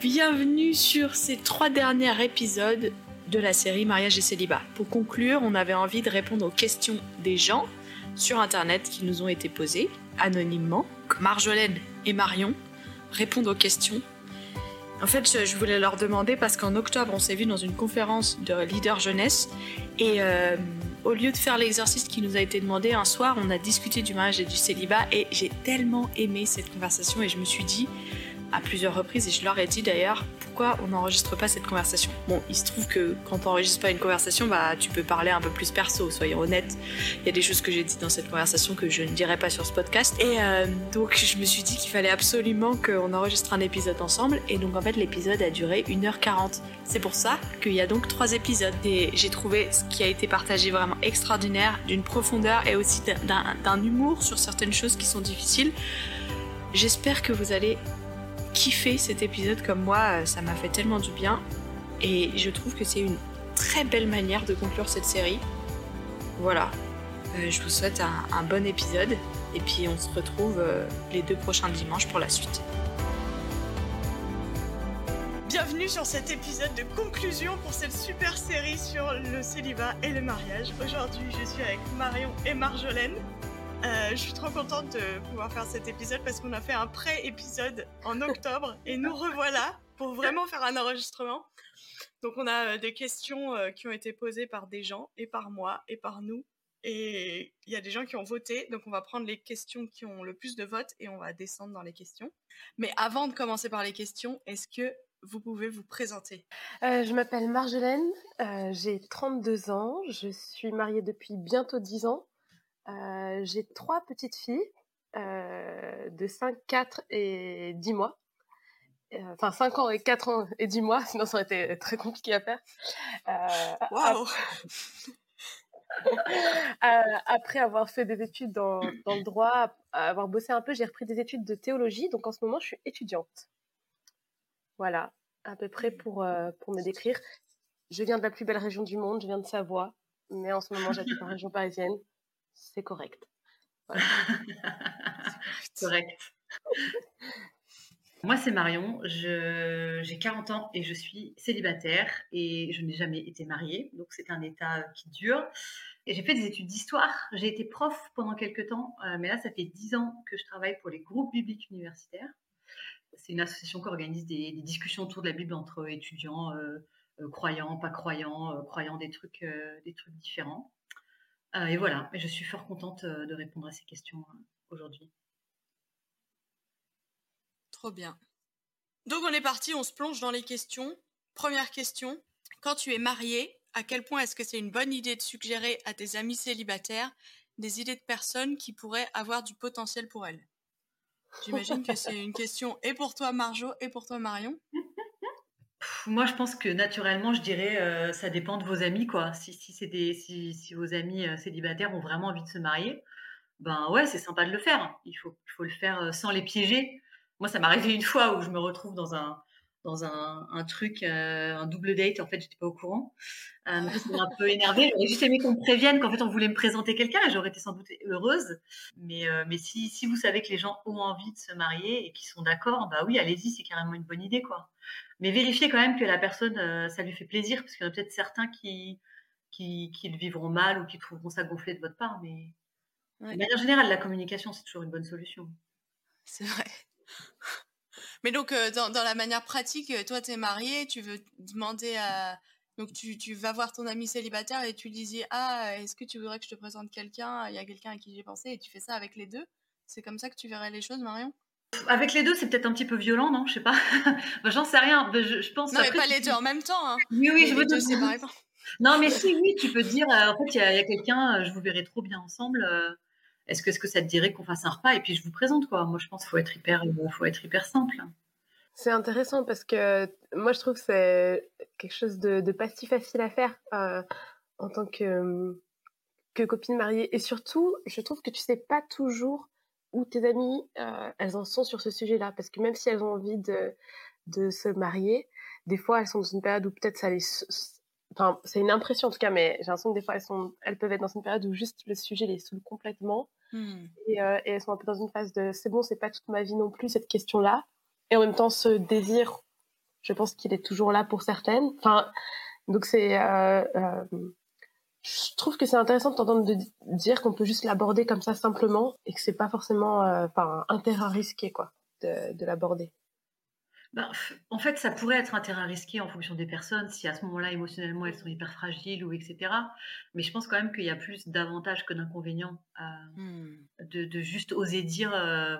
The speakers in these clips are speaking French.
Bienvenue sur ces trois derniers épisodes de la série Mariage et célibat. Pour conclure, on avait envie de répondre aux questions des gens sur Internet qui nous ont été posées anonymement. Marjolaine et Marion répondent aux questions. En fait, je voulais leur demander parce qu'en octobre, on s'est vu dans une conférence de leader jeunesse et euh, au lieu de faire l'exercice qui nous a été demandé un soir, on a discuté du mariage et du célibat et j'ai tellement aimé cette conversation et je me suis dit, à plusieurs reprises et je leur ai dit d'ailleurs pourquoi on n'enregistre pas cette conversation. Bon, il se trouve que quand tu n'enregistres pas une conversation, bah tu peux parler un peu plus perso, soyons honnêtes. Il y a des choses que j'ai dites dans cette conversation que je ne dirai pas sur ce podcast. Et euh, donc je me suis dit qu'il fallait absolument qu'on enregistre un épisode ensemble et donc en fait l'épisode a duré 1h40. C'est pour ça qu'il y a donc trois épisodes et j'ai trouvé ce qui a été partagé vraiment extraordinaire, d'une profondeur et aussi d'un humour sur certaines choses qui sont difficiles. J'espère que vous allez kiffé cet épisode comme moi, euh, ça m'a fait tellement du bien. Et je trouve que c'est une très belle manière de conclure cette série. Voilà, euh, je vous souhaite un, bon épisode et puis on se retrouve euh, les deux prochains dimanches pour la suite. Bienvenue sur cet épisode de conclusion pour cette super série sur le célibat et le mariage. Aujourd'hui, je suis avec Marion et Marjolaine. Euh, je suis trop contente de pouvoir faire cet épisode parce qu'on a fait un pré-épisode en octobre et nous revoilà pour vraiment faire un enregistrement. Donc on a euh, des questions euh, qui ont été posées par des gens et par moi et par nous. Et il y a des gens qui ont voté, donc on va prendre les questions qui ont le plus de votes et on va descendre dans les questions. Mais avant de commencer par les questions, est-ce que vous pouvez vous présenter? Je m'appelle Marjolaine, j'ai 32 ans, je suis mariée depuis bientôt 10 ans euh, j'ai trois petites filles euh, de 5, 4 et 10 mois. Euh, enfin, 5 ans et 4 ans et 10 mois, sinon ça aurait été très compliqué à faire. Waouh après avoir fait des études dans, dans, le droit, avoir bossé un peu, j'ai repris des études de théologie. Donc en ce moment, je suis étudiante. Voilà, à peu près pour, pour me décrire. Je viens de la plus belle région du monde, je viens de Savoie, mais en ce moment, j'habite en région parisienne c'est correct. correct. Moi, c'est Marion, j'ai 40 ans et je suis célibataire et je n'ai jamais été mariée, donc c'est un état qui dure. Et j'ai fait des études d'histoire, j'ai été prof pendant quelques temps, euh, mais là, ça fait 10 ans que je travaille pour les groupes bibliques universitaires. C'est une association qui organise des, discussions autour de la Bible entre étudiants, euh, euh, croyants, pas croyants, croyants des trucs, des trucs différents. Euh, et voilà, je suis fort contente euh, de répondre à ces questions euh, aujourd'hui. Trop bien. Donc on est parti, on se plonge dans les questions. Première question, quand tu es marié, à quel point est-ce que c'est une bonne idée de suggérer à tes amis célibataires des idées de personnes qui pourraient avoir du potentiel pour elles? J'imagine que c'est une question et pour toi Marjo et pour toi Marion. Moi, je pense que naturellement, je dirais, euh, ça dépend de vos amis, quoi. Si, c'est des, si, vos amis euh, célibataires ont vraiment envie de se marier, ben ouais, c'est sympa de le faire. Il faut, le faire euh, sans les piéger. Moi, ça m'est arrivé une fois où je me retrouve dans un, dans un, truc, un double date. En fait, j'étais pas au courant. Euh, m'a un peu énervé. J'aurais juste aimé qu'on me prévienne qu'en fait, on voulait me présenter quelqu'un et j'aurais été sans doute heureuse. Mais, mais si, si vous savez que les gens ont envie de se marier et qu'ils sont d'accord, bah oui, allez-y, c'est carrément une bonne idée, quoi mais vérifiez quand même que la personne, euh, ça lui fait plaisir, parce qu'il y en a peut-être certains qui, qui, le vivront mal ou qui trouveront ça gonflé de votre part. Mais de manière générale, la communication, c'est toujours une bonne solution. C'est vrai. Mais donc, euh, dans, la manière pratique, euh, toi, tu es marié, tu veux demander à. Donc, tu, tu, vas voir ton ami célibataire et tu lui dis Ah, est-ce que tu voudrais que je te présente quelqu'un? Il y a quelqu'un à qui j'ai pensé, et tu fais ça avec les deux? C'est comme ça que tu verrais les choses, Marion? Avec les deux, c'est peut-être un petit peu violent, non? Je sais pas. bah, J'en sais rien. Bah, je, pense. Non, mais pas les deux en même temps. Hein. Oui, oui, je veux dire. Non, mais si, oui, tu peux dire. Euh, en fait, il y a, quelqu'un. Euh, je vous verrai trop bien ensemble. Euh, est-ce que, que ça te dirait qu'on fasse un repas et puis je vous présente quoi? Moi, je pense qu'il faut être hyper, faut être hyper simple. C'est intéressant parce que moi, je trouve que c'est quelque chose de, pas si facile à faire en tant que que copine mariée. Et surtout, je trouve que tu sais pas toujours où tes amies, euh, elles en sont sur ce sujet-là? Parce que même si elles ont envie de, de se marier, des fois, elles sont dans une période où peut-être ça les... Enfin, c'est une impression en tout cas, mais j'ai l'impression que des fois, elles, sont, elles peuvent être dans une période où juste le sujet les saoule complètement. Mmh. Et, euh, et, elles sont un peu dans une phase de c'est bon, c'est pas toute ma vie non plus, cette question-là. Et en même temps, ce désir je pense qu'il est toujours là pour certaines. Enfin, donc c'est, euh, euh, je trouve que c'est intéressant de t'entendre de dire qu'on peut juste l'aborder comme ça simplement et que c'est pas forcément, euh, enfin, un terrain risqué quoi, de, de l'aborder. Ben, en fait, ça pourrait être un terrain risqué en fonction des personnes, si à ce moment-là, émotionnellement, elles sont hyper fragiles ou etc. Mais je pense quand même qu'il y a plus d'avantages que d'inconvénients mmh. de, de, juste oser dire,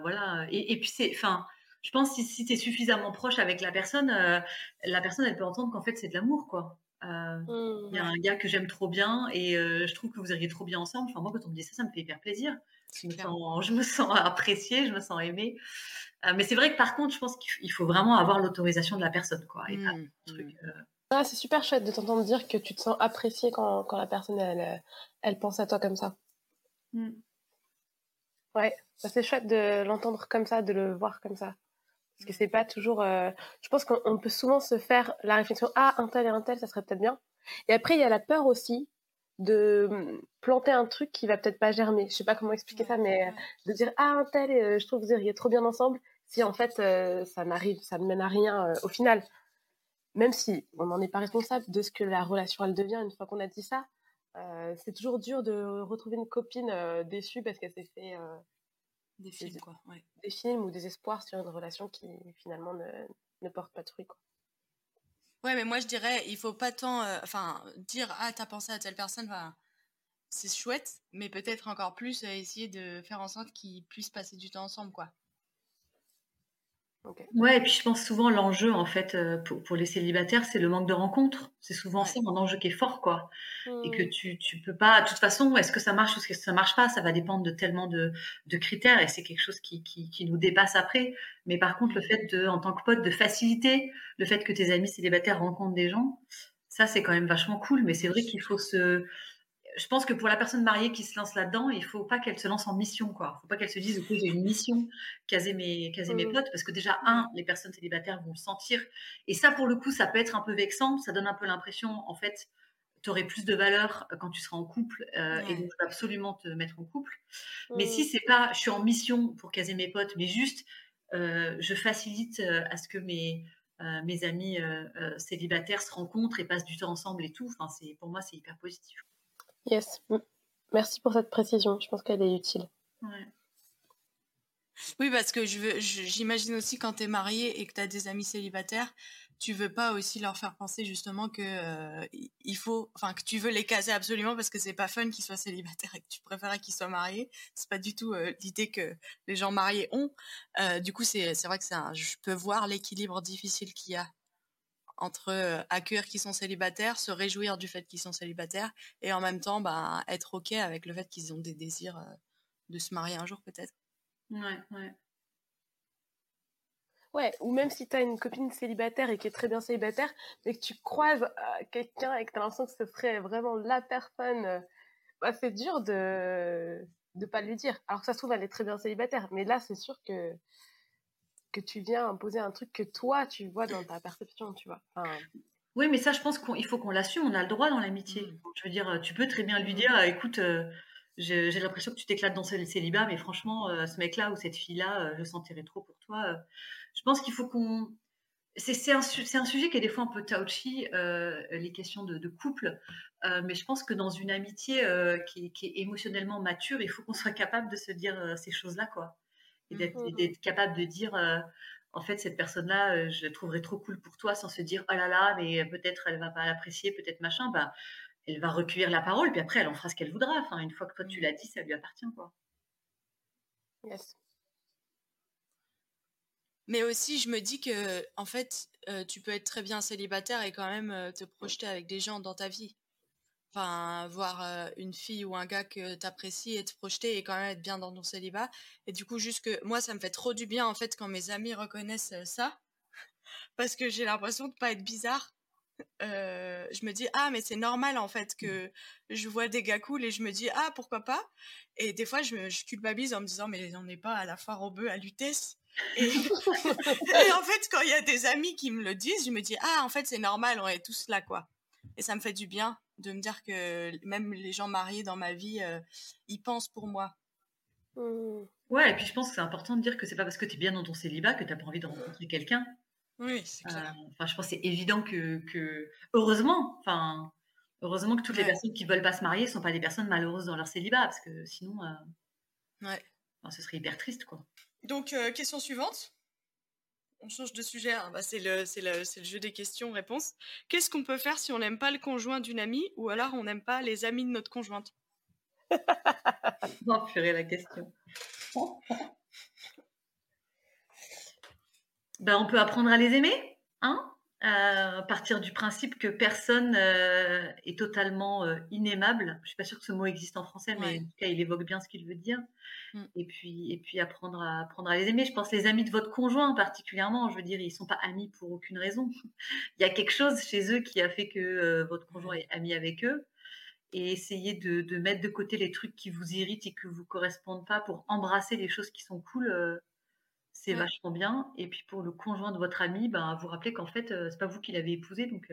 voilà. Et, et puis c'est, enfin, je pense que si, tu es suffisamment proche avec la personne, euh, la personne, elle peut entendre qu'en fait, c'est de l'amour, quoi. Euh, mmh, il y a un gars que j'aime trop bien et euh, je trouve que vous iriez trop bien ensemble. Enfin, moi, quand on me dit ça, ça me fait hyper plaisir. Je me, sens, je me, sens, appréciée, je me sens aimée. mais c'est vrai que par contre, je pense qu'il faut vraiment avoir l'autorisation de la personne, quoi. Mmh, mmh. ah, c'est super chouette de t'entendre dire que tu te sens appréciée quand, quand la personne, elle, elle pense à toi comme ça. Ouais, c'est chouette de l'entendre comme ça, de le voir comme ça. Parce que c'est pas toujours. Euh, je pense qu'on peut souvent se faire la réflexion ah un tel et un tel, ça serait peut-être bien. Et après il y a la peur aussi de hum, planter un truc qui va peut-être pas germer. Je sais pas comment expliquer ça, mais euh, de dire ah un tel, euh, je trouve que vous iriez trop bien ensemble. Si en fait ça n'arrive, ça ne mène à rien au final. Même si on n'en est pas responsable de ce que la relation elle devient une fois qu'on a dit ça, c'est toujours dur de retrouver une copine déçue parce qu'elle s'est fait des films, quoi. Ouais. Des films ou des espoirs sur une relation qui finalement ne, ne porte pas de fruits, quoi. Ouais, mais moi je dirais, il faut pas tant, euh, enfin, dire ah t'as pensé à telle personne, c'est chouette, mais peut-être encore plus euh, essayer de faire en sorte qu'ils puissent passer du temps ensemble, quoi. Ouais, et puis je pense souvent l'enjeu en fait euh, pour, pour les célibataires, c'est le manque de rencontres. C'est souvent ça un enjeu qui est fort quoi. Et que mmh. tu tu peux pas de toute façon, est-ce que ça marche ou est-ce que ça marche pas, ça va dépendre de tellement de, de critères et c'est quelque chose qui, qui, qui nous dépasse après. Mais par contre, le fait de en tant que pote de faciliter le fait que tes amis célibataires rencontrent des gens, ça c'est quand même vachement cool, mais c'est vrai qu'il faut se je pense que pour la personne mariée qui se lance là-dedans, il faut pas qu'elle se lance en mission, quoi. Faut pas qu'elle se dise, ok, j'ai une mission, caser mes, caser mes potes, parce que déjà, un, les personnes célibataires vont le sentir. Et ça, pour le coup, ça peut être un peu vexant. Ça donne un peu l'impression, en fait, tu aurais plus de valeur euh, quand tu seras en couple, euh, et donc absolument te mettre en couple. Mais si mmh. c'est pas, je suis en mission pour caser mes potes, mais juste, euh, je facilite à ce que mes, mes amis célibataires se rencontrent et passent du temps ensemble et tout. Enfin, c'est, pour moi, c'est hyper positif. Yes. Merci pour cette précision. Je pense qu'elle est utile. Oui, parce que j'imagine aussi quand tu es marié et que tu as des amis célibataires, tu veux pas aussi leur faire penser justement que euh, il faut, enfin que tu veux les caser absolument parce que c'est pas fun qu'ils soient célibataires et que tu préférais qu'ils soient mariés. C'est pas du tout euh, l'idée que les gens mariés ont. Euh, du coup, c'est vrai que je peux voir l'équilibre difficile qu'il y a entre euh, accueillir qu'ils sont célibataires, se réjouir du fait qu'ils sont célibataires, et en même temps, bah, être OK avec le fait qu'ils ont des désirs euh, de se marier un jour peut-être. Ouais, ouais. Ouais, ou même si tu as une copine célibataire et qui est très bien célibataire, mais que tu croises euh, quelqu'un et que tu as l'impression que ce serait vraiment la personne, bah, c'est dur de ne pas lui dire. Alors que ça se trouve, elle est très bien célibataire, mais là, c'est sûr que que tu viens imposer un truc que toi, tu vois dans ta perception, tu vois. Oui, mais ça, je pense qu'il faut qu'on l'assume. On a le droit dans l'amitié. Mmh. Je veux dire, tu peux très bien lui dire, écoute, euh, j'ai l'impression que tu t'éclates dans ce célibat, mais franchement, euh, ce mec-là ou cette fille-là, euh, je sentirais trop pour toi. je pense qu'il faut qu'on... C'est un, un, sujet qui est des fois un peu touchy, les questions de, couple, mais je pense que dans une amitié qui, qui, est émotionnellement mature, il faut qu'on soit capable de se dire ces choses-là, quoi et d'être capable de dire euh, en fait cette personne-là euh, je la trouverais trop cool pour toi sans se dire oh là là mais peut-être elle va pas l'apprécier peut-être machin bah elle va recueillir la parole puis après elle en fera ce qu'elle voudra enfin une fois que toi tu mmh. l'as dit ça lui appartient quoi yes. Mais aussi, je me dis que, en fait, euh, tu peux être très bien célibataire et quand même te projeter avec des gens dans ta vie enfin voir euh, une fille ou un gars que t'apprécies et te projeter et quand même être bien dans ton célibat. Et du coup juste que moi ça me fait trop du bien en fait quand mes amis reconnaissent euh, ça. Parce que j'ai l'impression de pas être bizarre. Euh, je me dis ah mais c'est normal en fait que je vois des gars cool et je me dis ah pourquoi pas? Et des fois je, me, je culpabilise en me disant mais on n'est pas à la foire au bœuf à Lutèce et, et en fait quand il y a des amis qui me le disent je me dis ah en fait c'est normal on est tous là quoi. Et ça me fait du bien de me dire que même les gens mariés dans ma vie, euh, ils pensent pour moi. Mmh. Ouais, et puis je pense que c'est important de dire que c'est pas parce que tu es bien dans ton célibat que tu n'as pas envie de rencontrer quelqu'un. Oui, c'est clair. Enfin, je pense que c'est évident que, que, heureusement, enfin, heureusement que toutes les personnes qui veulent pas se marier sont pas des personnes malheureuses dans leur célibat, parce que sinon, ouais. ce serait hyper triste, quoi. Donc, question suivante on change de sujet, hein. bah, c'est le, le, jeu des questions-réponses. Qu'est-ce qu'on peut faire si on n'aime pas le conjoint d'une amie ou alors on n'aime pas les amis de notre conjointe? Non, purée la question. ben, on peut apprendre à les aimer, hein? À partir du principe que personne euh, est totalement euh, inaimable. Je suis pas sûre que ce mot existe en français, mais en tout cas, il évoque bien ce qu'il veut dire. Mmh. Et puis, et puis apprendre à apprendre à les aimer. Je pense les amis de votre conjoint particulièrement. Je veux dire, ils sont pas amis pour aucune raison. il y a quelque chose chez eux qui a fait que euh, votre conjoint est ami avec eux. Et essayer de, de, mettre de côté les trucs qui vous irritent et que vous correspondent pas pour embrasser les choses qui sont cool c'est vachement bien. Et puis pour le conjoint de votre ami, ben, vous rappelez qu'en fait, c'est pas vous qui l'avez épousé, donc.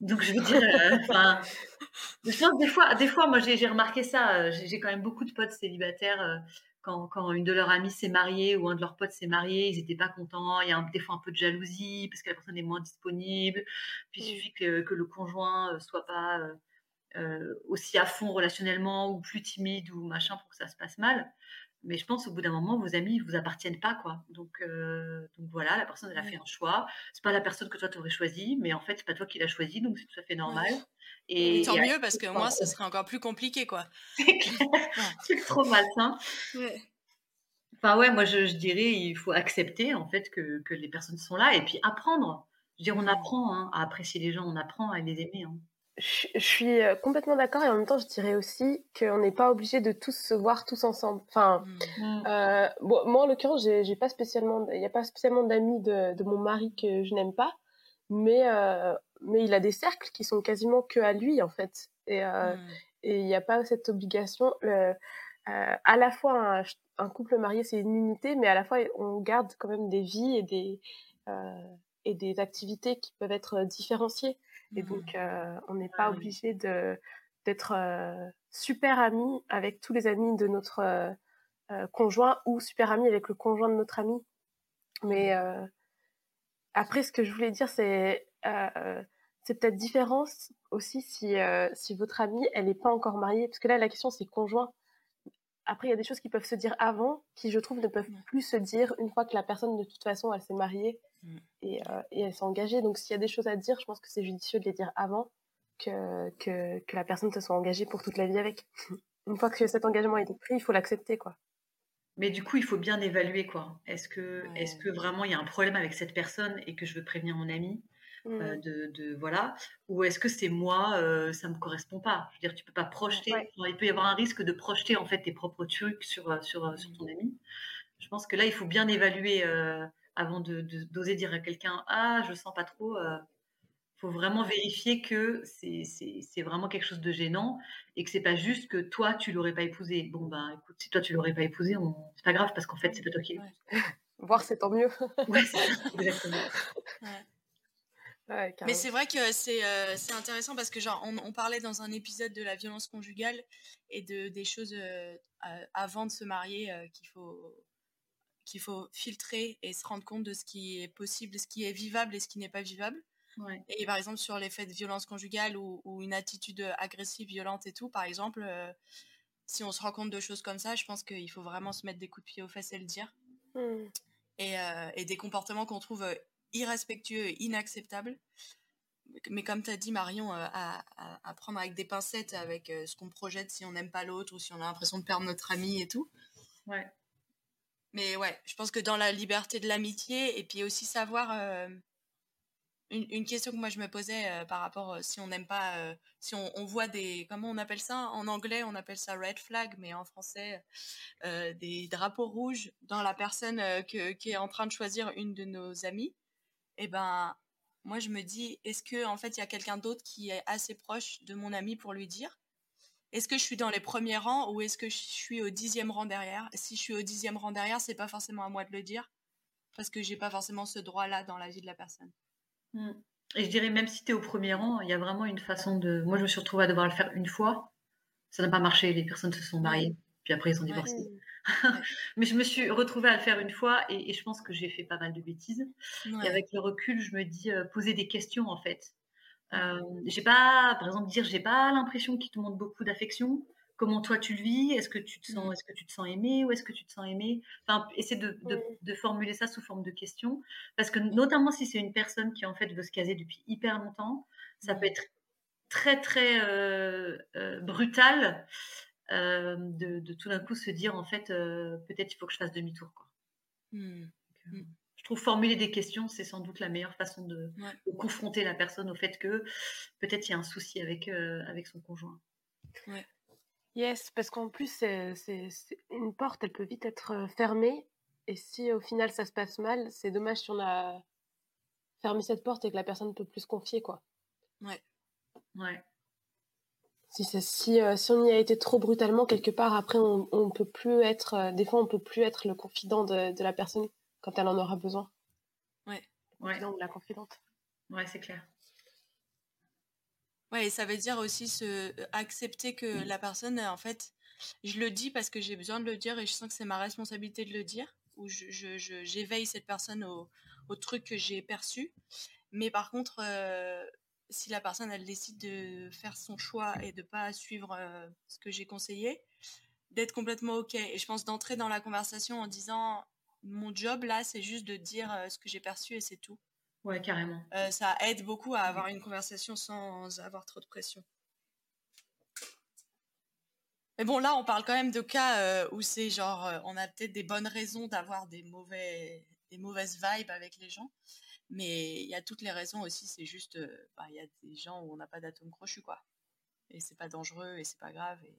Donc je veux dire, enfin, je pense des fois, des fois, moi j'ai remarqué ça. J'ai quand même beaucoup de potes célibataires. Quand, quand, une de leurs amies s'est mariée ou un de leurs potes s'est marié, ils n'étaient pas contents. Il y a des fois un peu de jalousie parce que la personne est moins disponible. Puis il mmh. suffit que, que, le conjoint soit pas aussi à fond relationnellement ou plus timide ou machin pour que ça se passe mal. Mais je pense au bout d'un moment, vos amis ne vous appartiennent pas, quoi. Donc, euh, donc voilà, la personne elle a fait un choix. C'est pas la personne que toi tu aurais choisi, mais en fait c'est pas toi qui l'as choisi, donc c'est tout à fait normal. Et, tant mieux parce que moi, ce serait encore plus compliqué, quoi. C'est trop malsain. Ouais. Enfin ouais, moi je, je, dirais il faut accepter en fait que, que, les personnes sont là et puis apprendre. Je veux dire, on apprend hein, à apprécier les gens, on apprend à les aimer. Hein je, suis euh, complètement d'accord et en même temps je dirais aussi qu'on n'est pas obligé de tous se voir tous ensemble. Enfin, mm. euh, bon, moi en l'occurrence j'ai pas spécialement, il n'y a pas spécialement d'amis de, de, mon mari que je n'aime pas, mais euh, mais il a des cercles qui sont quasiment que à lui en fait et euh, mm. et il n'y a pas cette obligation. Le, euh, à la fois un, un couple marié c'est une unité, mais à la fois on garde quand même des vies et des et des activités qui peuvent être différenciées. Et mmh. donc, euh, on n'est pas obligé de d'être euh, super amis avec tous les amis de notre euh, conjoint ou super amis avec le conjoint de notre ami. Mais mmh. après, ce que je voulais dire, c'est c'est peut-être différent aussi si, si votre amie, elle n'est pas encore mariée. Parce que là, la question, c'est conjoint. Après, il y a des choses qui peuvent se dire avant, qui, je trouve, ne peuvent plus se dire une fois que la personne, de toute façon, elle s'est mariée Mm. Euh, et, elle s'est engagée. Donc s'il y a des choses à dire, je pense que c'est judicieux de les dire avant que, que, que, la personne se soit engagée pour toute la vie avec. Une fois que cet engagement a été pris, il faut l'accepter, quoi. Mais du coup, il faut bien évaluer, quoi. Est-ce que, est-ce que vraiment il y a un problème avec cette personne et que je veux prévenir mon ami? Euh, mm. de, de, voilà, ou est-ce que c'est moi, euh, ça me correspond pas? Je veux dire, tu peux pas projeter. il peut y avoir un risque de projeter en fait tes propres trucs sur sur, sur ton ami. Je pense que là, il faut bien évaluer avant de d'oser dire à quelqu'un ah je sens pas trop il euh, faut vraiment vérifier que c'est vraiment quelque chose de gênant et que c'est pas juste que toi tu l'aurais pas épousé. Bon ben écoute si toi tu l'aurais pas épousé c'est pas grave parce qu'en fait c'est pas toi qui voir c'est tant mieux. Ouais, exactement Mais c'est vrai que euh, c'est intéressant parce que genre on, on, parlait dans un épisode de la violence conjugale et de des choses euh, avant de se marier qu'il faut qu'il faut filtrer et se rendre compte de ce qui est possible, ce qui est vivable et ce qui n'est pas vivable. Et par exemple, sur l'effet de violence conjugale ou, une attitude agressive, violente et tout, par exemple, euh, si on se rend compte de choses comme ça, je pense qu'il faut vraiment se mettre des coups de pied aux fesses et le dire. Hmm. Euh, et, des comportements qu'on trouve euh, irrespectueux et inacceptables. Mais comme tu as dit, Marion, à, à, prendre avec des pincettes avec ce qu'on projette si on n'aime pas l'autre ou si on a l'impression de perdre notre ami et tout. Ouais. Mais ouais, je pense que dans la liberté de l'amitié, et puis aussi savoir. Euh, une, question que moi je me posais euh, par rapport euh, si on n'aime pas. si on, voit des. Comment on appelle ça? En anglais, on appelle ça red flag, mais en français, des drapeaux rouges dans la personne qui est en train de choisir une de nos amies. Et eh ben. Moi, je me dis, est-ce que en fait, il y a quelqu'un d'autre qui est assez proche de mon ami pour lui dire? Est-ce que je suis dans les premiers rangs ou est-ce que je suis au dixième rang derrière? Si je suis au dixième rang derrière, c'est pas forcément à moi de le dire parce que j'ai pas forcément ce droit-là dans la vie de la personne. Hmm. Et je dirais même si tu es au premier rang, il y a vraiment une façon de. Moi, je me suis retrouvée à devoir le faire une fois. Ça n'a pas marché, les personnes se sont mariées. Puis après, ils ont divorcé. Mais je me suis retrouvée à le faire une fois et, je pense que j'ai fait pas mal de bêtises. Et avec le recul, je me dis euh, poser des questions en fait. Euh, j'ai pas, par exemple, dire j'ai pas l'impression qu'il te montre beaucoup d'affection. Comment toi tu le vis? Est-ce que tu te sens, est-ce que tu te sens aimé? Ou est-ce que tu te sens aimé? Enfin, essayer de, de, formuler ça sous forme de questions, parce que notamment si c'est une personne qui en fait veut se caser depuis hyper longtemps, ça peut être très très euh, euh, brutal euh, de, de, tout d'un coup se dire en fait peut-être il faut que je fasse demi-tour quoi. Mmh. Mmh. Je trouve formuler des questions c'est sans doute la meilleure façon de, confronter la personne au fait que peut-être il y a un souci avec avec son conjoint. Ouais. Yes, parce qu'en plus, c'est, une porte, elle peut vite être fermée. Et si au final ça se passe mal, c'est dommage si on a fermé cette porte et que la personne ne peut plus se confier, quoi. Ouais. Ouais. Si, si, si, on y a été trop brutalement, quelque part, après, on, on peut plus être. des fois, on peut plus être le confident de, de, la personne quand elle en aura besoin. Ouais. Le confident ou la confidente. Ouais, c'est clair. Ouais, et ça veut dire aussi se euh, accepter que la personne, en fait, je le dis parce que j'ai besoin de le dire et je sens que c'est ma responsabilité de le dire, ou j'éveille je, je, cette personne au, au, truc que j'ai perçu. Mais par contre, euh, si la personne, elle décide de faire son choix et de pas suivre euh, ce que j'ai conseillé, d'être complètement OK. Et je pense d'entrer dans la conversation en disant, mon job là, c'est juste de dire ce que j'ai perçu et c'est tout. Ouais, carrément. Euh, ça aide beaucoup à avoir une conversation sans avoir trop de pression. Mais bon, là, on parle quand même de cas euh, où c'est genre, euh, on a peut-être des bonnes raisons d'avoir des, mauvais, des mauvaises vibes avec les gens. Mais il y a toutes les raisons aussi, c'est juste, bah, il y a des gens où on n'a pas d'atome crochu, quoi. Et c'est pas dangereux et c'est pas grave. Et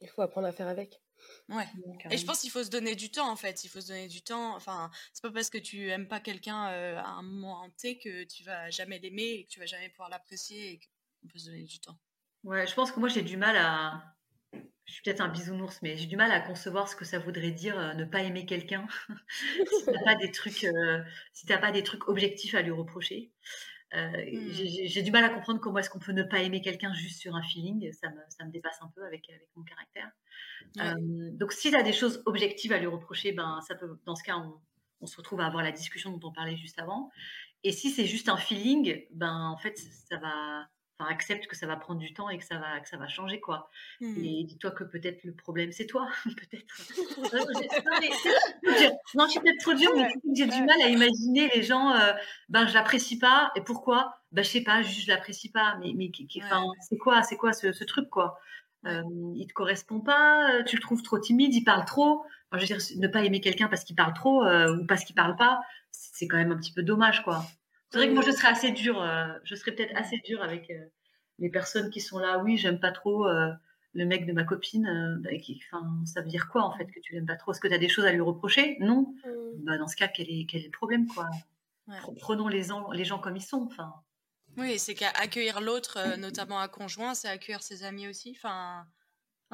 il faut apprendre à faire avec. Ouais. Et je pense qu'il faut se donner du temps en fait. Il faut se donner du temps. Enfin, c'est pas parce que tu aimes pas quelqu'un euh, à un moment T que tu vas jamais l'aimer et que tu vas jamais pouvoir l'apprécier et qu'on peut se donner du temps. Ouais, je pense que moi j'ai du mal à. Je suis peut-être un bisounours, mais j'ai du mal à concevoir ce que ça voudrait dire euh, ne pas aimer quelqu'un si t'as pas des trucs, euh, si t'as pas des trucs objectifs à lui reprocher. Euh, mmh. J'ai du mal à comprendre comment est-ce qu'on peut ne pas aimer quelqu'un juste sur un feeling. Ça me, ça me dépasse un peu avec, avec mon caractère. Euh, donc, s'il a des choses objectives à lui reprocher, ben, ça peut, dans ce cas, on, on, se retrouve à avoir la discussion dont on parlait juste avant. Et si c'est juste un feeling, ben, en fait, ça va, enfin, accepte que ça va prendre du temps et que ça va, que ça va changer, quoi. Mmh. Et dis-toi que peut-être le problème, c'est toi, peut-être. non, je suis peut-être trop dure, mais j'ai du mal à imaginer les gens, euh, ben, je l'apprécie pas, et pourquoi? Ben, je sais pas, juste je l'apprécie pas, mais, mais enfin, c'est quoi, c'est quoi ce, ce, truc, quoi? Euh, il te correspond pas, tu le trouves trop timide, il parle trop. Enfin, je veux dire, ne pas aimer quelqu'un parce qu'il parle trop euh, ou parce qu'il parle pas, c'est quand même un petit peu dommage, quoi. C'est vrai que moi, je serais assez dure. Euh, je serais peut-être assez dure avec euh, les personnes qui sont là. Oui, j'aime pas trop euh, le mec de ma copine. Bah, ça veut dire quoi en fait que tu l'aimes pas trop? Est-ce que tu as des choses à lui reprocher? Non. Mm. Bah, dans ce cas, quel est, quel est le problème quoi? Prenons les, les gens comme ils sont. Enfin. Oui, c'est qu'accueillir l'autre, notamment un conjoint, c'est accueillir ses amis aussi. Enfin,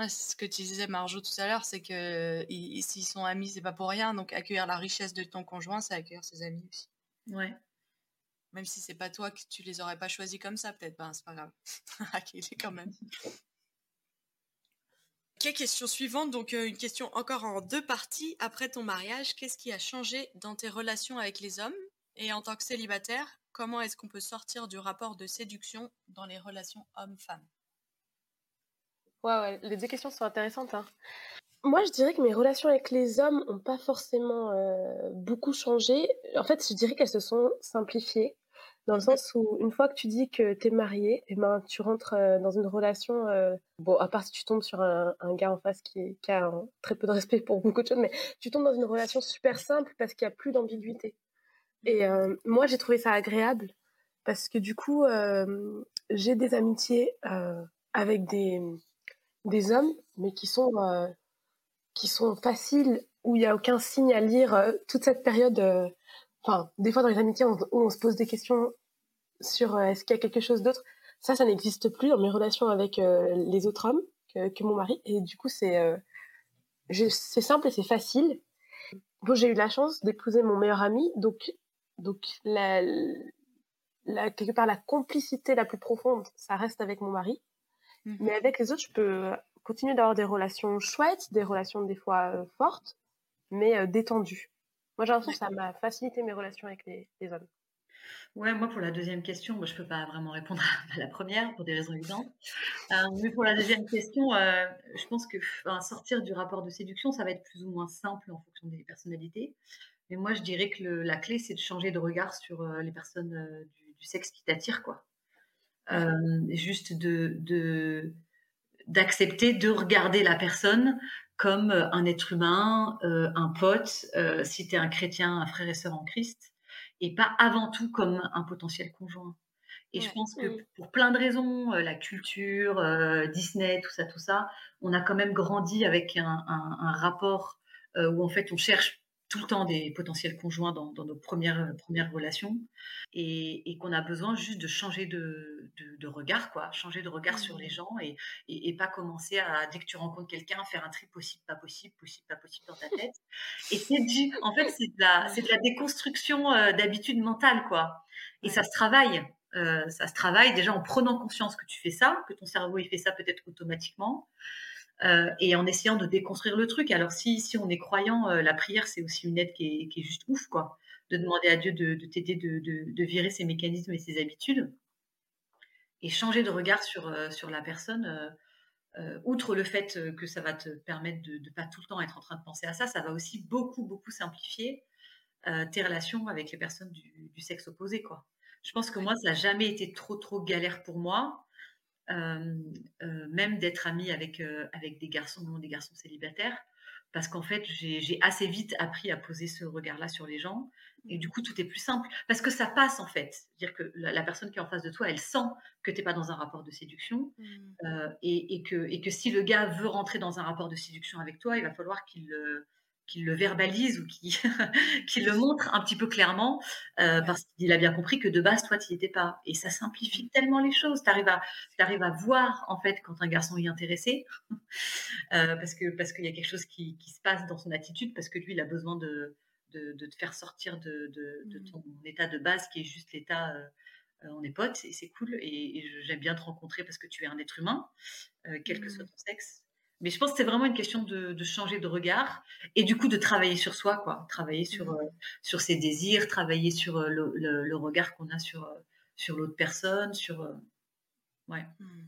ce que tu disais Marjo tout à l'heure, c'est que s'ils sont amis, c'est pas pour rien. Donc accueillir la richesse de ton conjoint, c'est accueillir ses amis aussi. Ouais. Même si c'est pas toi que tu les aurais pas choisis comme ça, peut-être. Ben, c'est pas grave. ok, quand même. Ok, question suivante. Donc, euh, une question encore en deux parties. Après ton mariage, qu'est-ce qui a changé dans tes relations avec les hommes? Et en tant que célibataire, comment est-ce qu'on peut sortir du rapport de séduction dans les relations hommes-femmes? Ouais, ouais, les deux questions sont intéressantes. Hein. Moi, je dirais que mes relations avec les hommes n'ont pas forcément euh, beaucoup changé. En fait, je dirais qu'elles se sont simplifiées. Dans le sens où, une fois que tu dis que tu es marié, eh ben, tu rentres euh, dans une relation. Euh, bon, à part si tu tombes sur un, gars en face qui, a très peu de respect pour beaucoup de choses, mais tu tombes dans une relation super simple parce qu'il n'y a plus d'ambiguïté. Et euh, moi, j'ai trouvé ça agréable parce que du coup, j'ai des amitiés avec des, des hommes, mais qui sont, qui sont faciles, où il n'y a aucun signe à lire toute cette période enfin, des fois dans les amitiés, on, on se pose des questions sur euh, est-ce qu'il y a quelque chose d'autre. Ça, ça n'existe plus dans mes relations avec euh, les autres hommes que, que, mon mari. Et du coup, c'est euh, c'est simple et c'est facile. Bon, j'ai eu la chance d'épouser mon meilleur ami, donc donc la, la, quelque part la complicité la plus profonde, ça reste avec mon mari. Mmh. Mais avec les autres, je peux continuer d'avoir des relations chouettes, des relations des fois fortes, mais détendues. Moi, j'ai l'impression que ça m'a facilité mes relations avec les, hommes. Ouais, moi pour la deuxième question, moi, je peux pas vraiment répondre à la première pour des raisons évidentes. mais pour la deuxième question, je pense que sortir du rapport de séduction, ça va être plus ou moins simple en fonction des personnalités. Mais moi, je dirais que la clé, c'est de changer de regard sur les personnes du, sexe qui t'attirent, quoi. juste de d'accepter de regarder la personne comme un être humain, un pote, si tu es un chrétien, un frère et sœur en Christ, et pas avant tout comme un potentiel conjoint. Et je pense que pour plein de raisons, la culture, Disney, tout ça, tout ça, on a quand même grandi avec un, un rapport où en fait on cherche tout le temps des potentiels conjoints dans, nos premières, euh, premières relations et, qu'on a besoin juste de changer de, de, regard, quoi, changer de regard sur les mmh. gens et, et, pas commencer à, dès que tu rencontres quelqu'un, faire un tri possible, pas possible, possible, pas possible dans ta tête. Et c'est du, en fait, c'est de la, c'est de la déconstruction euh, d'habitudes mentales, quoi. Et ça se travaille. Euh, ça se travaille déjà en prenant conscience que tu fais ça, que ton cerveau il fait ça peut-être automatiquement. Euh, et en essayant de déconstruire le truc. Alors si, si on est croyant, euh, la prière, c'est aussi une aide qui est, qui est, juste ouf, quoi. De demander à Dieu de, de t'aider, de, de, de, virer ses mécanismes et ses habitudes. Et changer de regard sur, euh, sur la personne. outre le fait que ça va te permettre de ne pas tout le temps être en train de penser à ça, ça va aussi beaucoup, beaucoup simplifier tes relations avec les personnes du, du sexe opposé, quoi. Je pense que moi, ça n'a jamais été trop, trop galère pour moi. Euh, euh, même d'être amie avec, euh, avec des garçons, des garçons célibataires, parce qu'en fait, j'ai assez vite appris à poser ce regard-là sur les gens. Et du coup, tout est plus simple. Parce que ça passe, en fait. C'est-à-dire que la, personne qui est en face de toi, elle sent que tu n'es pas dans un rapport de séduction. Mmh. et, et, que, et que si le gars veut rentrer dans un rapport de séduction avec toi, il va falloir qu'il qu'il le verbalise ou qu'il le montre un petit peu clairement, euh, parce qu'il a bien compris que de base, toi, tu n'y étais pas. Et ça simplifie tellement les choses. Tu arrives, arrives, à voir, en fait, quand un garçon est intéressé, euh, parce qu'il parce qu'il y a quelque chose qui, qui, se passe dans son attitude, parce que lui, il a besoin de, de, de te faire sortir de, de, mmh. ton état de base, qui est juste l'état... Euh, on est potes et c'est cool et, j'aime bien te rencontrer parce que tu es un être humain, quel que soit mmh. ton sexe. Mais je pense que c'est vraiment une question de, changer de regard et du coup de travailler sur soi, quoi. Travailler sur, mmh. euh, sur ses désirs, travailler sur euh, le, regard qu'on a sur, euh, sur l'autre personne, sur. ouais. Mmh.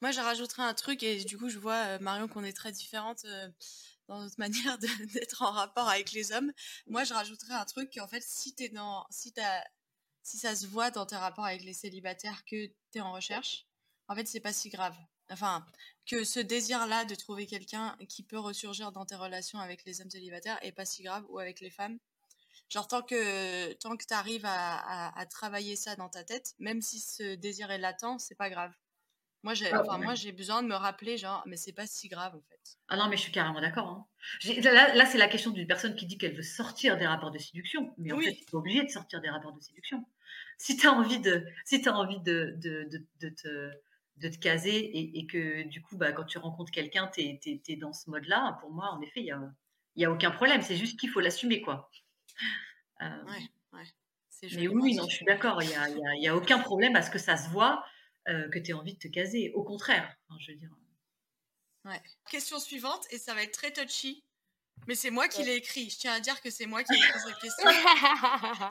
Moi, je rajouterais un truc et du coup, je vois, Marion, qu'on est très différente dans notre manière d'être en rapport avec les hommes. Moi, je rajouterais un truc en fait, si t'es dans. Si, as, si ça se voit dans tes rapports avec les célibataires que tu es en recherche, en fait, c'est pas si grave. Enfin, que ce désir-là de trouver quelqu'un qui peut ressurgir dans tes relations avec les hommes célibataires est pas si grave ou avec les femmes. Genre, tant que, tant que tu arrives à, travailler ça dans ta tête, même si ce désir est latent, c'est pas grave. Moi, j'ai ah, j'ai besoin de me rappeler, genre, mais c'est pas si grave, en fait. Ah non, mais je suis carrément d'accord. Hein. Là, c'est la question d'une personne qui dit qu'elle veut sortir des rapports de séduction. Mais en fait, tu es obligé de sortir des rapports de séduction. Si tu as envie de, si as envie de, de, de te de te caser et, que du coup, bah, quand tu rencontres quelqu'un, tu es, dans ce mode-là. Pour moi, en effet, il n'y a, y a aucun problème. C'est juste qu'il faut l'assumer, quoi. Euh, mais oui, non, je suis d'accord. Il n'y a, y a, aucun problème à ce que ça se voit euh, que tu aies envie de te caser. Au contraire, je veux dire. Question suivante, et ça va être très touchy. Mais c'est moi qui l'ai écrit. Je tiens à dire que c'est moi qui ai écrit cette question.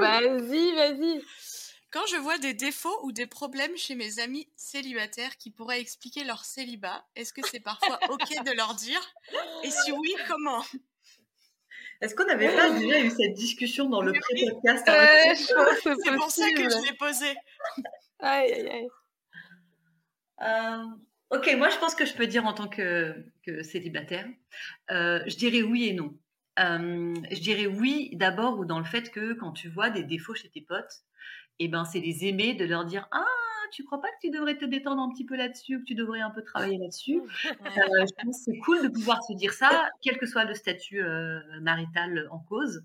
Vas-y, vas-y. Quand je vois des défauts ou des problèmes chez mes amis célibataires qui pourraient expliquer leur célibat, est-ce que c'est parfois OK de leur dire? Et si oui, comment? Est-ce qu'on n'avait pas déjà eu cette discussion dans le pré-podcast? C'est pour ça que je l'ai posé. Aïe, aïe, aïe. Euh, ok, moi je pense que je peux dire en tant que, célibataire, euh, je dirais oui et non. Euh, je dirais oui d'abord ou dans le fait que quand tu vois des défauts chez tes potes, et ben c'est les aimer, de leur dire ah tu crois pas que tu devrais te détendre un petit peu là-dessus, que tu devrais un peu travailler là-dessus? Euh, je pense c'est cool de pouvoir se dire ça, quel que soit le statut euh, marital en cause,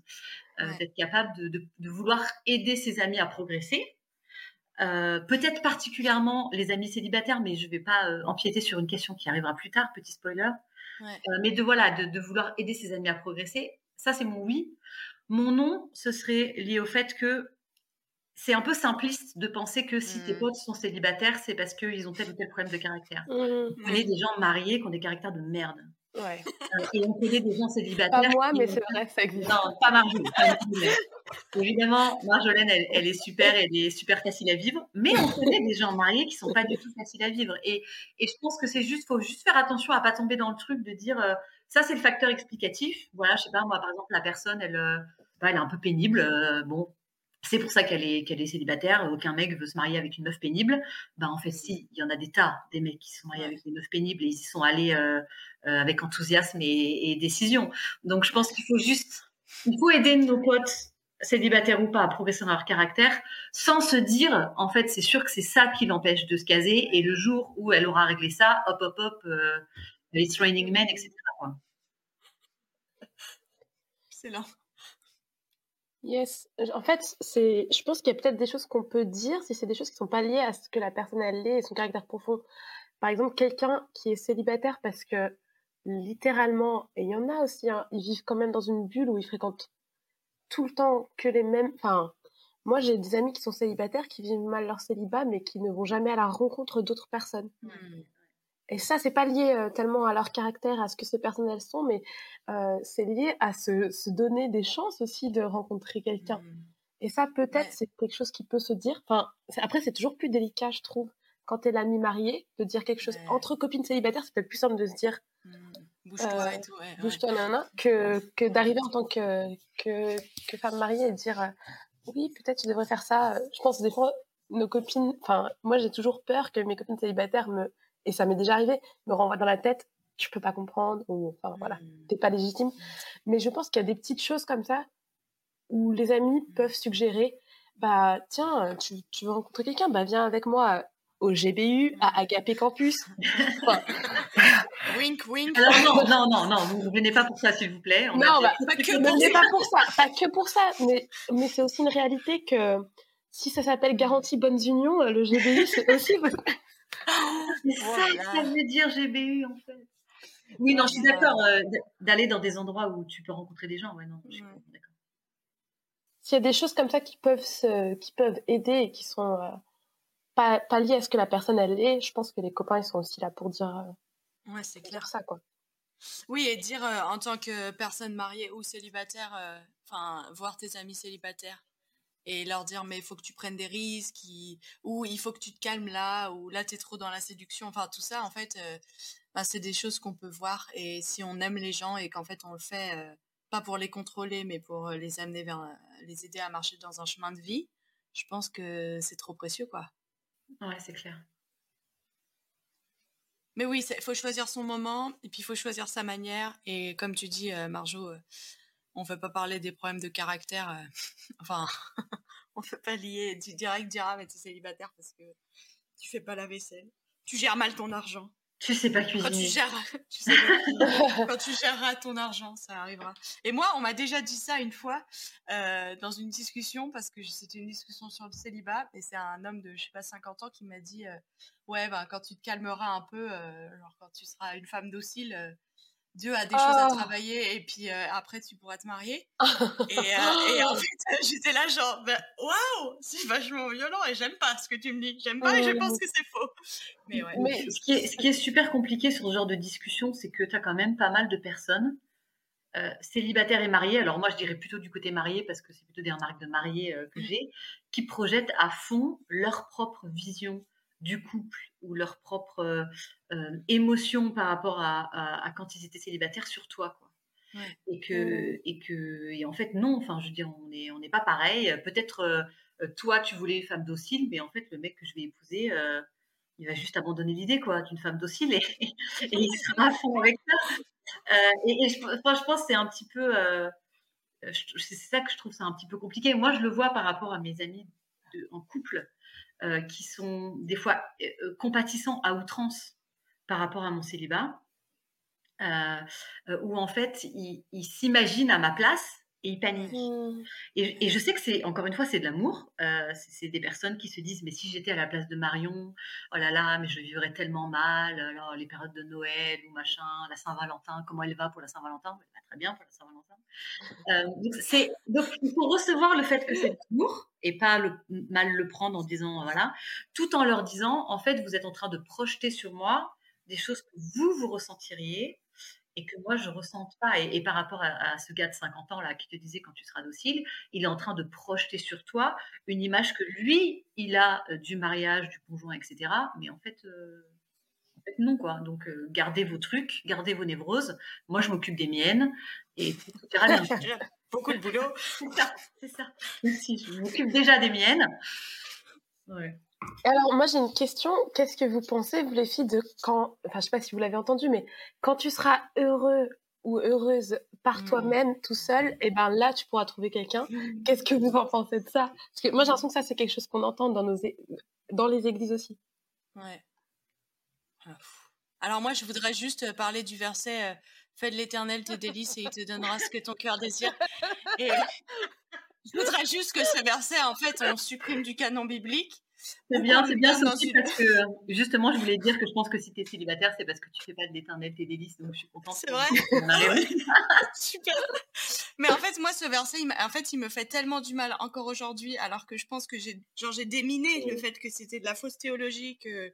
euh, d'être capable de, vouloir aider ses amis à progresser. Peut-être particulièrement les amis célibataires, mais je ne vais pas empiéter sur une question qui arrivera plus tard, petit spoiler. mais de voilà, de, vouloir aider ses amis à progresser, ça c'est mon oui. Mon non, ce serait lié au fait que c'est un peu simpliste de penser que si tes mmh. potes sont célibataires, c'est parce qu'ils ont tel ou tel problème de caractère. Mmh. On connaît des gens mariés qui ont des caractères de merde. Ouais. Euh, et on connaît des gens célibataires. Pas moi, mais c'est vrai, ça existe. Non, pas Marjolaine. Évidemment, Marjolaine, elle, elle, est super, elle est super facile à vivre, mais on connaît des gens mariés qui sont pas du tout faciles à vivre. Et, et je pense que c'est juste, faut juste faire attention à pas tomber dans le truc de dire, euh, ça c'est le facteur explicatif. Voilà, je sais pas, moi par exemple, la personne, elle, euh, bah, elle est un peu pénible. bon, c'est pour ça qu'elle est, qu'elle est célibataire. Aucun mec veut se marier avec une meuf pénible. Ben, en fait, si, il y en a des tas, des mecs qui sont mariés avec des meufs pénibles et ils y sont allés euh, euh, avec enthousiasme et, décision. Donc, je pense qu'il faut juste, il faut aider nos potes, célibataires ou pas, à progresser dans leur caractère, sans se dire, en fait, c'est sûr que c'est ça qui l'empêche de se caser. Et le jour où elle aura réglé ça, hop, hop, hop, euh, it's raining men, etc. Excellent. Yes. En fait, c'est, je pense qu'il y a peut-être des choses qu'on peut dire si c'est des choses qui sont pas liées à ce que la personne elle est et son caractère profond. Par exemple, quelqu'un qui est célibataire parce que littéralement, et il y en a aussi, hein, ils vivent quand même dans une bulle où ils fréquentent tout le temps que les mêmes. Enfin, moi j'ai des amis qui sont célibataires qui vivent mal leur célibat mais qui ne vont jamais à la rencontre d'autres personnes. Mmh. Et ça, c'est pas lié euh, tellement à leur caractère, à ce que ces personnes elles sont, mais euh, c'est lié à se, se, donner des chances aussi de rencontrer quelqu'un. Mmh. Et ça, peut-être, c'est quelque chose qui peut se dire. Enfin, après, c'est toujours plus délicat, je trouve, quand t'es l'ami marié, de dire quelque chose entre copines célibataires. C'est peut-être plus simple de se dire. Mmh. Bouge-toi et tout, ouais. Bouge-toi, nana, que, que d'arriver en tant que, que, que, femme mariée et de dire euh, oui, peut-être tu devrais faire ça. Je pense des fois, nos copines. Enfin, moi, j'ai toujours peur que mes copines célibataires me et ça m'est déjà arrivé, me renvoie dans la tête, tu peux pas comprendre, ou enfin voilà, mmh. t'es pas légitime. Mais je pense qu'il y a des petites choses comme ça où les amis mmh. peuvent suggérer, bah tiens, tu, tu veux rencontrer quelqu'un, bah viens avec moi au GBU, à Agapé Campus. wink, wink. non, non, non, non, vous ne venez pas pour ça, s'il vous plaît. non, bah, pas que pour ça. pas pour ça, pas que pour ça, mais, mais c'est aussi une réalité que si ça s'appelle garantie bonnes unions, le GBU, c'est aussi c'est ça que ça veut dire GBU en fait. Oui, non, je suis d'accord euh, d'aller dans des endroits où tu peux rencontrer des gens. Ouais, non, je suis d'accord. S'il y a des choses comme ça qui peuvent, se, qui peuvent aider et qui sont euh, pas, pas, liées à ce que la personne elle est, je pense que les copains ils sont aussi là pour dire. Euh, ouais, c'est clair ça quoi. Oui, et dire en tant que personne mariée ou célibataire, enfin, voir tes amis célibataires et leur dire mais il faut que tu prennes des risques ou il faut que tu te calmes là ou là tu es trop dans la séduction. Enfin tout ça en fait euh, bah, c'est des choses qu'on peut voir et si on aime les gens et qu'en fait on le fait euh, pas pour les contrôler mais pour euh, les amener vers les aider à marcher dans un chemin de vie je pense que c'est trop précieux quoi. Ouais c'est clair. Mais oui il faut choisir son moment et puis il faut choisir sa manière et comme tu dis Marjo on ne veut pas parler des problèmes de caractère. Euh, enfin, on ne veut pas lier du direct dire ah mais es célibataire parce que tu fais pas la vaisselle, tu gères mal ton argent. Tu sais pas cuisiner. Quand tu, gères, quand tu géreras ton argent, ça arrivera. Et moi, on m'a déjà dit ça une fois euh, dans une discussion, parce que c'était une discussion sur le célibat, et c'est un homme de, je sais pas, 50 ans qui m'a dit, euh, ouais, bah, quand tu te calmeras un peu, genre quand tu seras une femme docile, Dieu a des choses à oh. travailler et puis euh, après tu pourras te marier. et, euh, et, en fait, j'étais là genre, ben, waouh, c'est vachement violent et j'aime pas ce que tu me dis. J'aime pas et je pense que c'est faux. Mais, ouais. Mais ce, qui est, ce qui est super compliqué sur ce genre de discussion, c'est que tu as quand même pas mal de personnes euh, célibataires et mariées. Alors moi, je dirais plutôt du côté marié parce que c'est plutôt des remarques de mariés que mmh. j'ai, qui projettent à fond leur propre vision du couple ou leur propre euh, euh, émotion par rapport à, quand ils étaient célibataires sur toi. Quoi. Et, que, et que et en fait, non, enfin, je veux dire, on n'est on pas pareil. Peut-être euh, toi, tu voulais une femme docile, mais en fait, le mec que je vais épouser, il va juste abandonner l'idée quoi d'une femme docile et, il sera à fond avec ça. et, je, je, pense que c'est un petit peu. c'est ça que je trouve ça un petit peu compliqué. Moi, je le vois par rapport à mes amis en couple euh, qui sont des fois euh, euh, compatissants à outrance par rapport à mon célibat, où en fait, ils, s'imaginent à ma place et ils paniquent. Mmh. Et, je sais que c'est, encore une fois, c'est de l'amour. Euh, c'est des personnes qui se disent, mais si j'étais à la place de Marion, oh là là, mais je vivrais tellement mal, alors les périodes de Noël ou machin, la Saint-Valentin, comment elle va pour la Saint-Valentin? Elle va très bien pour la Saint-Valentin. Euh, donc, donc, il faut recevoir le fait que c'est de l'amour et pas le, mal le prendre en disant, voilà, tout en leur disant, en fait, vous êtes en train de projeter sur moi des choses que vous, vous ressentiriez et que moi je ressente pas. Et, par rapport à, ce gars de 50 ans là qui te disait quand tu seras docile, il est en train de projeter sur toi une image que lui il a euh, du mariage, du conjoint, etc. Mais en fait, euh, non quoi. Donc euh, gardez vos trucs, gardez vos névroses. Moi je m'occupe des miennes et tout ira bien. Beaucoup de boulot. c'est ça, c'est ça. je m'occupe déjà des miennes. Ouais. Alors, moi, j'ai une question. Qu'est-ce que vous pensez, vous les filles, de quand, enfin, je sais pas si vous l'avez entendu, mais quand tu seras heureux ou heureuse par mmh. toi-même, tout seul, et eh ben là, tu pourras trouver quelqu'un. Mmh. Qu'est-ce que vous en pensez de ça? Parce que moi, j'ai l'impression que ça, c'est quelque chose qu'on entend dans, nos, dans les églises aussi. Ouais. Ah, Alors, moi, je voudrais juste parler du verset euh, Fais de l'éternel tes délices et il te donnera ce que ton cœur désire. Et je voudrais juste que ce verset, en fait, on supprime du canon biblique c'est bien, c'est bien parce que justement, je voulais dire que je pense que si tu es célibataire, c'est parce que tu fais pas de l'éternel tes délices, donc je suis contente. C'est vrai. Super. Mais en fait, moi, ce verset, il en fait, il me fait tellement du mal encore aujourd'hui, alors que je pense que j'ai, genre, j'ai déminé le fait que c'était de la fausse théologie, que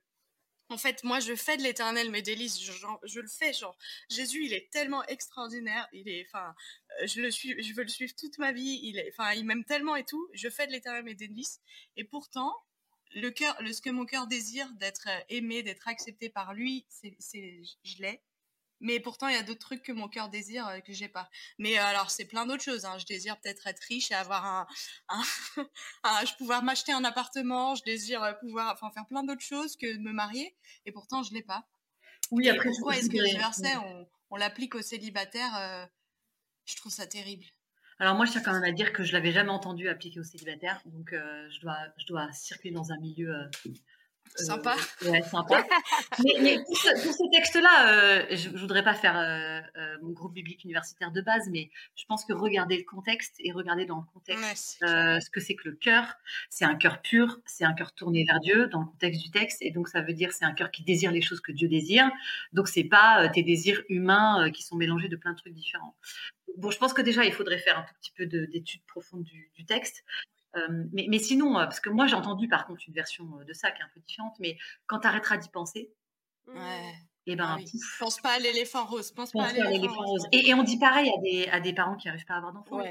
en fait, moi, je fais de l'éternel mes délices. Je, je, le fais. Genre, Jésus, il est tellement extraordinaire. Il est, enfin, euh, je le suis, je veux le suivre toute ma vie. Il est, enfin, il m'aime tellement et tout. Je fais de l'éternel mes délices. Et pourtant, le cœur, le, ce que mon cœur désire d'être euh, aimé, d'être accepté par lui, c'est, je l'ai. Mais pourtant, il y a d'autres trucs que mon cœur désire euh, que j'ai pas. Mais euh, alors, c'est plein d'autres choses. Hein. Je désire peut-être être riche et avoir un, un, je pouvoir m'acheter un appartement. Je désire pouvoir, enfin, faire plein d'autres choses que de me marier. Et pourtant, je l'ai pas. Oui, après, pourquoi est-ce que ce verset, on, on l'applique aux célibataires Je trouve ça terrible. Alors moi, je tiens quand même à dire que je l'avais jamais entendu appliquer aux célibataires, donc euh, je, dois, je dois circuler dans un milieu euh, euh, sympa. ouais, sympa. mais, pour ce, texte-là, je, ne voudrais pas faire mon groupe biblique universitaire de base, mais je pense que regarder le contexte et regarder dans le contexte ce que c'est que le cœur, c'est un cœur pur, c'est un cœur tourné vers Dieu dans le contexte du texte, et donc ça veut dire c'est un cœur qui désire les choses que Dieu désire. Donc c'est pas tes désirs humains qui sont mélangés de plein de trucs différents. Bon, je pense que déjà, il faudrait faire un tout petit peu d'études profondes du, texte. Euh, mais, sinon, euh, parce que moi, j'ai entendu par contre une version euh, de ça qui est un peu différente, mais quand tu arrêteras d'y penser, ouais. et eh ben, ah pense pas à l'éléphant rose. Pense, pas à l'éléphant rose. Et, on dit pareil à des, à des parents qui n'arrivent pas à avoir d'enfants.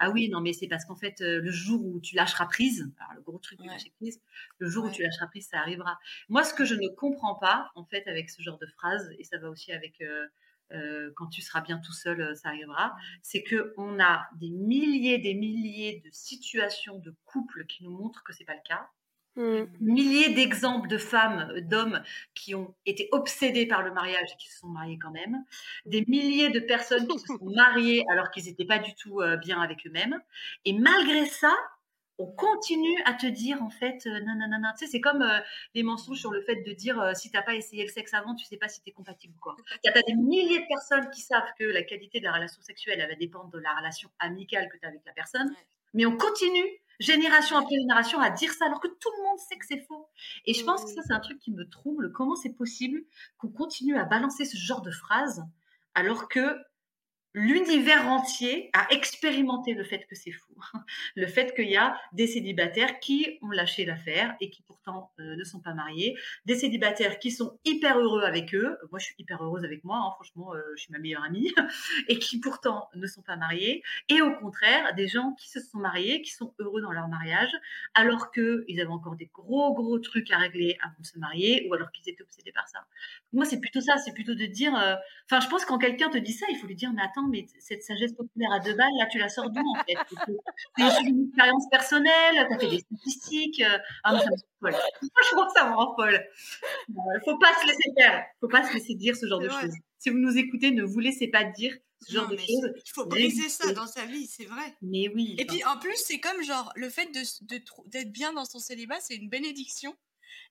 Ah oui, non, mais c'est parce qu'en fait, le jour où tu lâcheras prise, alors le gros truc du lâcher prise, le jour où tu lâcheras prise, ça arrivera. Moi, ce que je ne comprends pas, en fait, avec ce genre de phrase, et ça va aussi avec euh, quand tu seras bien tout seul, euh, ça arrivera, c'est que on a des milliers, des milliers de situations de couples qui nous montrent que c'est pas le cas. Mmh. Milliers d'exemples de femmes, euh, d'hommes qui ont été obsédés par le mariage et qui se sont mariés quand même. Des milliers de personnes qui se sont mariées alors qu'ils n'étaient pas du tout bien avec eux-mêmes. Et malgré ça, on continue à te dire en fait euh, non non non non. Tu sais c'est comme euh, les mensonges sur le fait de dire euh, si t'as pas essayé le sexe avant tu sais pas si tu es compatible quoi. Il y a des milliers de personnes qui savent que la qualité de la relation sexuelle elle va dépendre de la relation amicale que tu as avec la personne. Mais on continue génération après génération à dire ça alors que tout le monde sait que c'est faux. Et je pense que ça c'est un truc qui me trouble. Comment c'est possible qu'on continue à balancer ce genre de phrases alors que l'univers entier a expérimenté le fait que c'est fou, le fait qu'il y a des célibataires qui ont lâché l'affaire et qui pourtant euh, ne sont pas mariés, des célibataires qui sont hyper heureux avec eux, moi je suis hyper heureuse avec moi, hein, franchement euh, je suis ma meilleure amie, et qui pourtant ne sont pas mariés, et au contraire des gens qui se sont mariés, qui sont heureux dans leur mariage, alors qu'ils avaient encore des gros gros trucs à régler avant de se marier, ou alors qu'ils étaient obsédés par ça. Moi c'est plutôt ça, c'est plutôt de dire, euh, enfin je pense quand quelqu'un te dit ça, il faut lui dire mais attends mais cette sagesse populaire à deux balles, là, tu la sors d'où, en fait? C'est une expérience personnelle, tu as fait des statistiques. Euh, ah, ça me folle. Franchement, ça me rend folle. Il ne faut pas se laisser faire. Il faut pas se laisser dire ce genre de choses. Si vous nous écoutez, ne vous laissez pas dire ce genre de choses. Il faut briser ça dans sa vie, c'est vrai. Mais oui. Et puis, en plus, c'est comme, genre, le fait d'être de, d'être bien dans son célibat, c'est une bénédiction.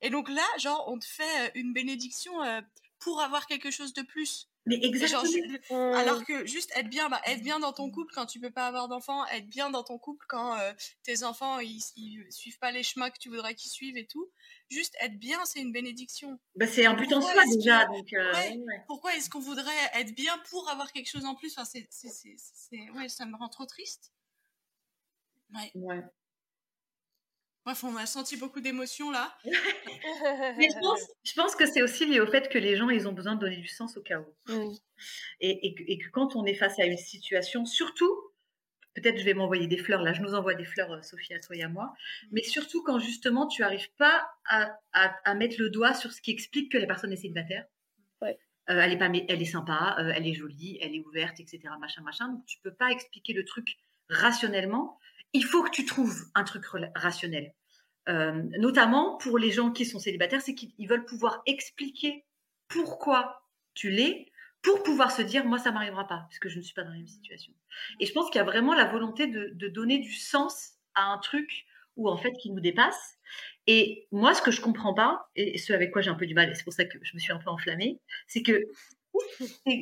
Et donc là, genre, on te fait euh, une bénédiction euh, pour avoir quelque chose de plus. Mais exactement. alors que juste être bien, bah, être bien dans ton couple quand tu peux pas avoir d'enfants, être bien dans ton couple quand euh, tes enfants ils, suivent pas les chemins que tu voudrais qu'ils suivent et tout. Juste être bien, c'est une bénédiction. Bah, c'est un but en soi déjà. Donc, euh, Pourquoi est-ce qu'on voudrait être bien pour avoir quelque chose en plus? Enfin, c'est, ouais, ça me rend trop triste. Ouais. ouais. Bref, on a senti beaucoup d'émotions là. Mais je pense, que c'est aussi lié au fait que les gens, ils ont besoin de donner du sens au chaos. Et, et, que quand on est face à une situation, surtout, peut-être je vais m'envoyer des fleurs, là je nous envoie des fleurs, euh, Sophie, à toi et à moi, mm. mais surtout quand justement tu n'arrives pas à, à, mettre le doigt sur ce qui explique que la personne est célibataire. Ouais. Euh, elle est pas, elle est sympa, euh, elle est jolie, elle est ouverte, etc. Machin, machin. Donc tu peux pas expliquer le truc rationnellement il faut que tu trouves un truc rationnel. Euh, notamment pour les gens qui sont célibataires, c'est qu'ils veulent pouvoir expliquer pourquoi tu l'es pour pouvoir se dire moi ça m'arrivera pas parce que je ne suis pas dans la même situation. Et je pense qu'il y a vraiment la volonté de, donner du sens à un truc où en fait qui nous dépasse. Et moi ce que je comprends pas et ce avec quoi j'ai un peu du mal, et c'est pour ça que je me suis un peu enflammée, c'est que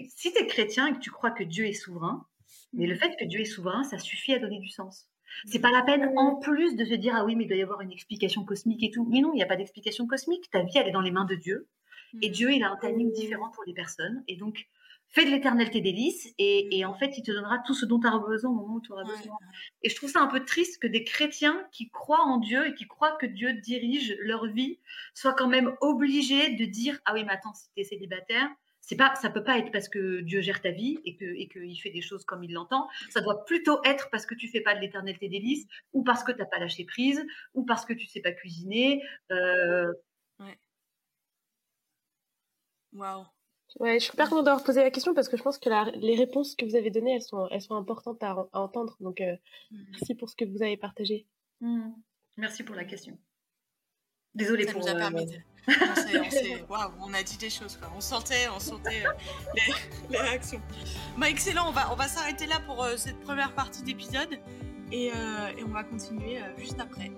si tu es chrétien et que tu crois que Dieu est souverain, mais le fait que Dieu est souverain, ça suffit à donner du sens. C'est pas la peine en plus de se dire ah oui mais il doit y avoir une explication cosmique et tout. Mais non, il n'y a pas d'explication cosmique. Ta vie elle est dans les mains de Dieu. Et Dieu il a un timing différent pour les personnes. Et donc fais de l'éternel tes délices et, en fait il te donnera tout ce dont tu as besoin au moment où tu auras besoin. Et je trouve ça un peu triste que des chrétiens qui croient en Dieu et qui croient que Dieu dirige leur vie soient quand même obligés de dire ah oui mais attends si tu es célibataire c'est pas, ça peut pas être parce que Dieu gère ta vie et que et qu'il fait des choses comme il l'entend. Ça doit plutôt être parce que tu fais pas de l'éternel tes délices, ou parce que tu n'as pas lâché prise, ou parce que tu sais pas cuisiner. Euh... Ouais. Waouh. Ouais, je suis super contente d'avoir posé la question parce que je pense que les réponses que vous avez données, elles sont, elles sont importantes à, entendre. Donc, euh, mmh. merci pour ce que vous avez partagé. Mmh. Merci pour la question. Désolée pour. Nous a euh, permis on, a dit des choses, On sentait, on sentait euh, les, réactions. Bah, excellent, on va, on va s'arrêter là pour euh, cette première partie d'épisode et, et, on va continuer juste après.